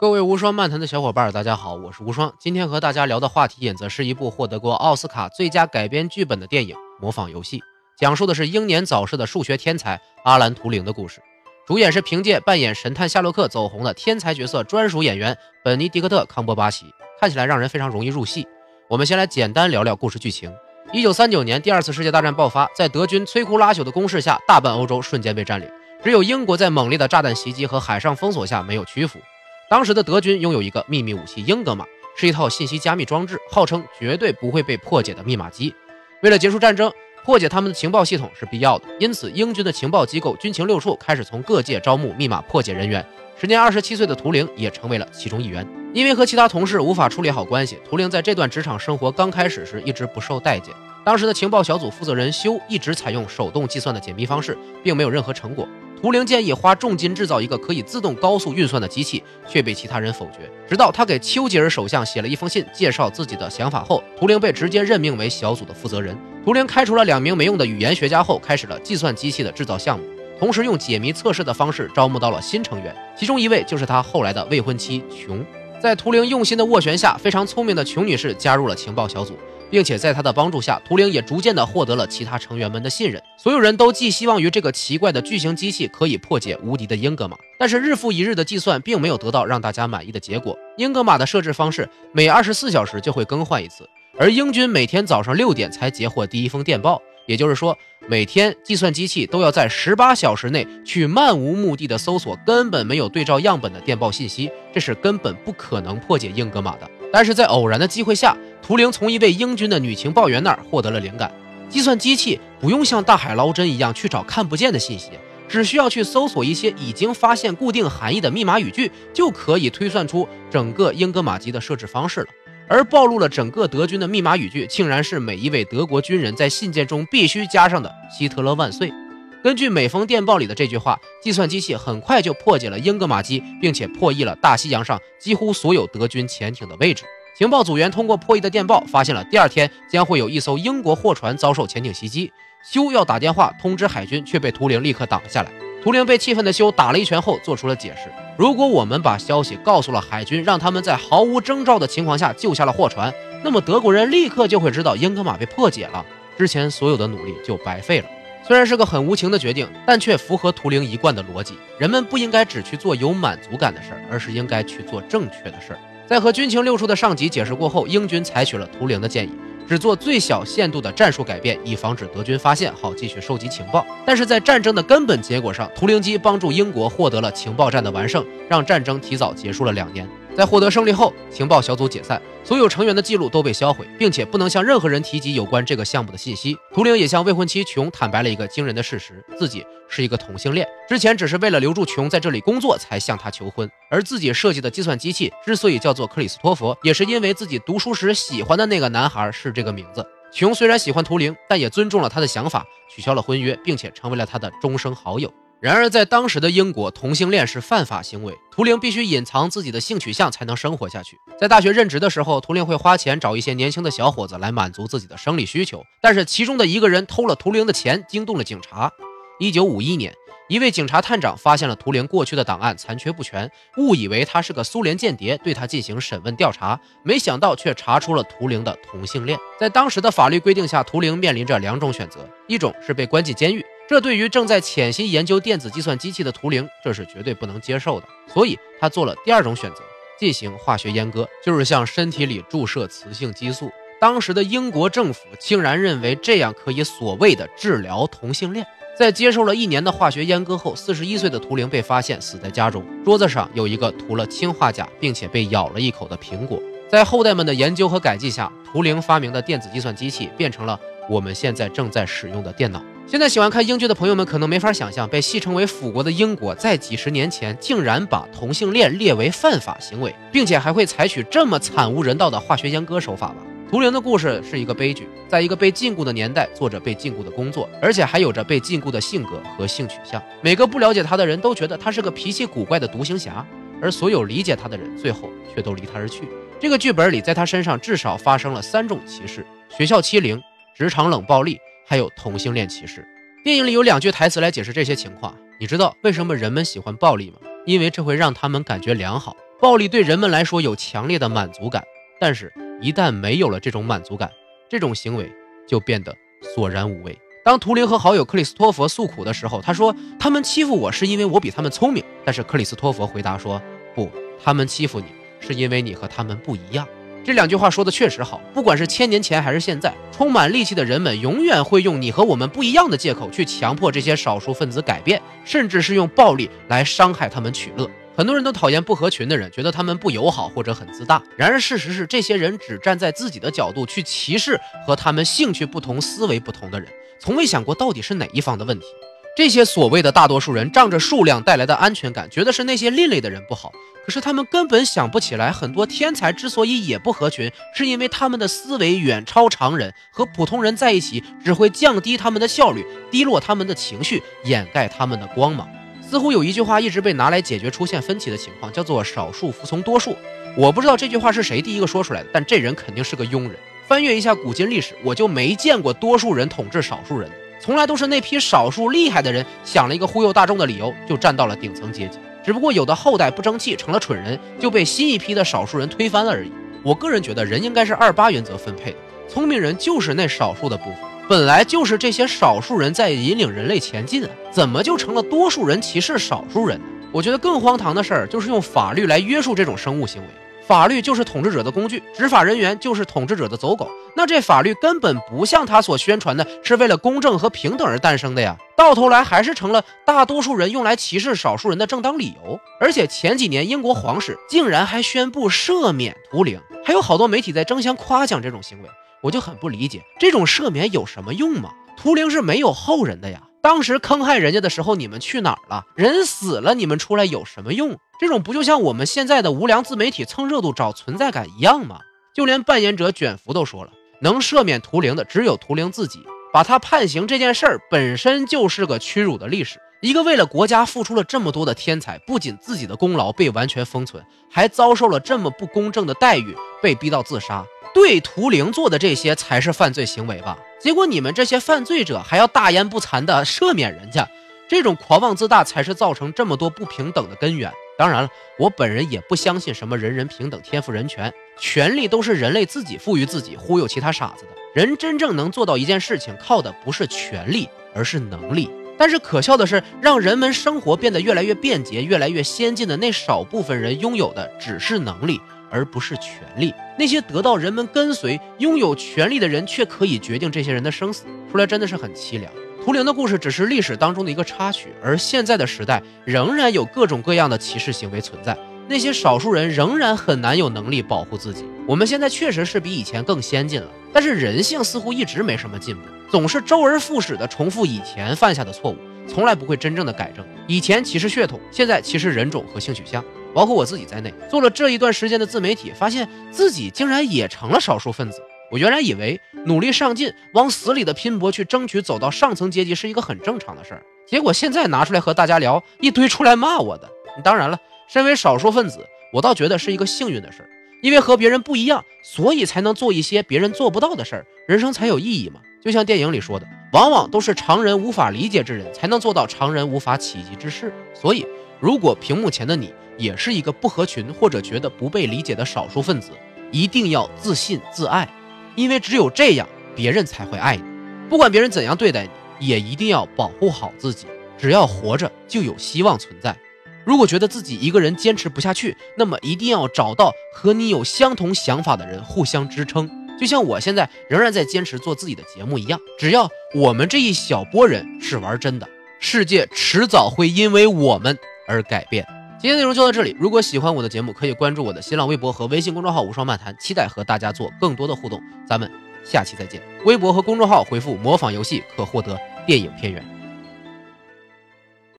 各位无双漫谈的小伙伴，大家好，我是无双。今天和大家聊的话题，引则是一部获得过奥斯卡最佳改编剧本的电影《模仿游戏》，讲述的是英年早逝的数学天才阿兰·图灵的故事。主演是凭借扮演神探夏洛克走红的天才角色专属演员本尼迪克特·康伯巴奇，看起来让人非常容易入戏。我们先来简单聊聊故事剧情。一九三九年，第二次世界大战爆发，在德军摧枯拉朽的攻势下，大半欧洲瞬间被占领，只有英国在猛烈的炸弹袭击和海上封锁下没有屈服。当时的德军拥有一个秘密武器英格玛，是一套信息加密装置，号称绝对不会被破解的密码机。为了结束战争，破解他们的情报系统是必要的。因此，英军的情报机构军情六处开始从各界招募密码破解人员。时年二十七岁的图灵也成为了其中一员。因为和其他同事无法处理好关系，图灵在这段职场生活刚开始时一直不受待见。当时的情报小组负责人修一直采用手动计算的解密方式，并没有任何成果。图灵建议花重金制造一个可以自动高速运算的机器，却被其他人否决。直到他给丘吉尔首相写了一封信，介绍自己的想法后，图灵被直接任命为小组的负责人。图灵开除了两名没用的语言学家后，开始了计算机器的制造项目，同时用解谜测试的方式招募到了新成员，其中一位就是他后来的未婚妻琼。在图灵用心的斡旋下，非常聪明的琼女士加入了情报小组。并且在他的帮助下，图灵也逐渐的获得了其他成员们的信任。所有人都寄希望于这个奇怪的巨型机器可以破解无敌的英格玛。但是日复一日的计算并没有得到让大家满意的结果。英格玛的设置方式每二十四小时就会更换一次，而英军每天早上六点才截获第一封电报，也就是说，每天计算机器都要在十八小时内去漫无目的的搜索根本没有对照样本的电报信息，这是根本不可能破解英格玛的。但是在偶然的机会下。图灵从一位英军的女情报员那儿获得了灵感，计算机器不用像大海捞针一样去找看不见的信息，只需要去搜索一些已经发现固定含义的密码语句，就可以推算出整个英格玛机的设置方式了。而暴露了整个德军的密码语句，竟然是每一位德国军人在信件中必须加上的“希特勒万岁”。根据每封电报里的这句话，计算机器很快就破解了英格玛机，并且破译了大西洋上几乎所有德军潜艇的位置。情报组员通过破译的电报，发现了第二天将会有一艘英国货船遭受潜艇袭击。修要打电话通知海军，却被图灵立刻挡了下来。图灵被气愤的修打了一拳后，做出了解释：如果我们把消息告诉了海军，让他们在毫无征兆的情况下救下了货船，那么德国人立刻就会知道英格玛被破解了，之前所有的努力就白费了。虽然是个很无情的决定，但却符合图灵一贯的逻辑：人们不应该只去做有满足感的事儿，而是应该去做正确的事儿。在和军情六处的上级解释过后，英军采取了图灵的建议，只做最小限度的战术改变，以防止德军发现，好继续收集情报。但是在战争的根本结果上，图灵机帮助英国获得了情报战的完胜，让战争提早结束了两年。在获得胜利后，情报小组解散，所有成员的记录都被销毁，并且不能向任何人提及有关这个项目的信息。图灵也向未婚妻琼坦白了一个惊人的事实：自己是一个同性恋，之前只是为了留住琼在这里工作才向她求婚。而自己设计的计算机器之所以叫做克里斯托弗，也是因为自己读书时喜欢的那个男孩是这个名字。琼虽然喜欢图灵，但也尊重了他的想法，取消了婚约，并且成为了他的终生好友。然而，在当时的英国，同性恋是犯法行为。图灵必须隐藏自己的性取向才能生活下去。在大学任职的时候，图灵会花钱找一些年轻的小伙子来满足自己的生理需求。但是，其中的一个人偷了图灵的钱，惊动了警察。一九五一年，一位警察探长发现了图灵过去的档案残缺不全，误以为他是个苏联间谍，对他进行审问调查。没想到却查出了图灵的同性恋。在当时的法律规定下，图灵面临着两种选择：一种是被关进监狱。这对于正在潜心研究电子计算机器的图灵，这是绝对不能接受的。所以他做了第二种选择，进行化学阉割，就是向身体里注射雌性激素。当时的英国政府竟然认为这样可以所谓的治疗同性恋。在接受了一年的化学阉割后，四十一岁的图灵被发现死在家中，桌子上有一个涂了氰化钾并且被咬了一口的苹果。在后代们的研究和改进下，图灵发明的电子计算机器变成了我们现在正在使用的电脑。现在喜欢看英剧的朋友们可能没法想象，被戏称为“腐国”的英国，在几十年前竟然把同性恋列为犯法行为，并且还会采取这么惨无人道的化学阉割手法吧？图灵的故事是一个悲剧，在一个被禁锢的年代，做着被禁锢的工作，而且还有着被禁锢的性格和性取向。每个不了解他的人都觉得他是个脾气古怪的独行侠，而所有理解他的人，最后却都离他而去。这个剧本里，在他身上至少发生了三种歧视：学校欺凌、职场冷暴力。还有同性恋歧视。电影里有两句台词来解释这些情况。你知道为什么人们喜欢暴力吗？因为这会让他们感觉良好。暴力对人们来说有强烈的满足感，但是，一旦没有了这种满足感，这种行为就变得索然无味。当图灵和好友克里斯托弗诉苦的时候，他说：“他们欺负我是因为我比他们聪明。”但是克里斯托弗回答说：“不，他们欺负你是因为你和他们不一样。”这两句话说的确实好。不管是千年前还是现在，充满戾气的人们永远会用“你和我们不一样的”借口去强迫这些少数分子改变，甚至是用暴力来伤害他们取乐。很多人都讨厌不合群的人，觉得他们不友好或者很自大。然而事实是，这些人只站在自己的角度去歧视和他们兴趣不同、思维不同的人。从未想过到底是哪一方的问题。这些所谓的大多数人仗着数量带来的安全感，觉得是那些另类的人不好。可是他们根本想不起来，很多天才之所以也不合群，是因为他们的思维远超常人，和普通人在一起只会降低他们的效率，低落他们的情绪，掩盖他们的光芒。似乎有一句话一直被拿来解决出现分歧的情况，叫做“少数服从多数”。我不知道这句话是谁第一个说出来的，但这人肯定是个庸人。翻阅一下古今历史，我就没见过多数人统治少数人，从来都是那批少数厉害的人想了一个忽悠大众的理由，就站到了顶层阶级。只不过有的后代不争气，成了蠢人，就被新一批的少数人推翻了而已。我个人觉得，人应该是二八原则分配的，聪明人就是那少数的部分，本来就是这些少数人在引领人类前进啊，怎么就成了多数人歧视少数人呢？我觉得更荒唐的事儿就是用法律来约束这种生物行为。法律就是统治者的工具，执法人员就是统治者的走狗。那这法律根本不像他所宣传的，是为了公正和平等而诞生的呀！到头来还是成了大多数人用来歧视少数人的正当理由。而且前几年英国皇室竟然还宣布赦免图灵，还有好多媒体在争相夸奖这种行为，我就很不理解，这种赦免有什么用吗？图灵是没有后人的呀。当时坑害人家的时候，你们去哪儿了？人死了，你们出来有什么用？这种不就像我们现在的无良自媒体蹭热度找存在感一样吗？就连扮演者卷福都说了，能赦免图灵的只有图灵自己。把他判刑这件事儿本身就是个屈辱的历史。一个为了国家付出了这么多的天才，不仅自己的功劳被完全封存，还遭受了这么不公正的待遇，被逼到自杀。对图灵做的这些才是犯罪行为吧？结果你们这些犯罪者还要大言不惭的赦免人家，这种狂妄自大才是造成这么多不平等的根源。当然了，我本人也不相信什么人人平等、天赋人权，权利都是人类自己赋予自己，忽悠其他傻子的。人真正能做到一件事情，靠的不是权力，而是能力。但是可笑的是，让人们生活变得越来越便捷、越来越先进的那少部分人拥有的只是能力。而不是权利，那些得到人们跟随、拥有权利的人，却可以决定这些人的生死，说来真的是很凄凉。图灵的故事只是历史当中的一个插曲，而现在的时代仍然有各种各样的歧视行为存在，那些少数人仍然很难有能力保护自己。我们现在确实是比以前更先进了，但是人性似乎一直没什么进步，总是周而复始的重复以前犯下的错误，从来不会真正的改正。以前歧视血统，现在歧视人种和性取向。包括我自己在内，做了这一段时间的自媒体，发现自己竟然也成了少数分子。我原来以为努力上进、往死里的拼搏去争取走到上层阶级是一个很正常的事儿，结果现在拿出来和大家聊，一堆出来骂我的。当然了，身为少数分子，我倒觉得是一个幸运的事儿，因为和别人不一样，所以才能做一些别人做不到的事儿，人生才有意义嘛。就像电影里说的，往往都是常人无法理解之人，才能做到常人无法企及之事。所以，如果屏幕前的你，也是一个不合群或者觉得不被理解的少数分子，一定要自信自爱，因为只有这样，别人才会爱你。不管别人怎样对待你，也一定要保护好自己。只要活着，就有希望存在。如果觉得自己一个人坚持不下去，那么一定要找到和你有相同想法的人互相支撑。就像我现在仍然在坚持做自己的节目一样，只要我们这一小波人是玩真的，世界迟早会因为我们而改变。今天内容就到这里。如果喜欢我的节目，可以关注我的新浪微博和微信公众号“无双漫谈”，期待和大家做更多的互动。咱们下期再见。微博和公众号回复“模仿游戏”可获得电影片源。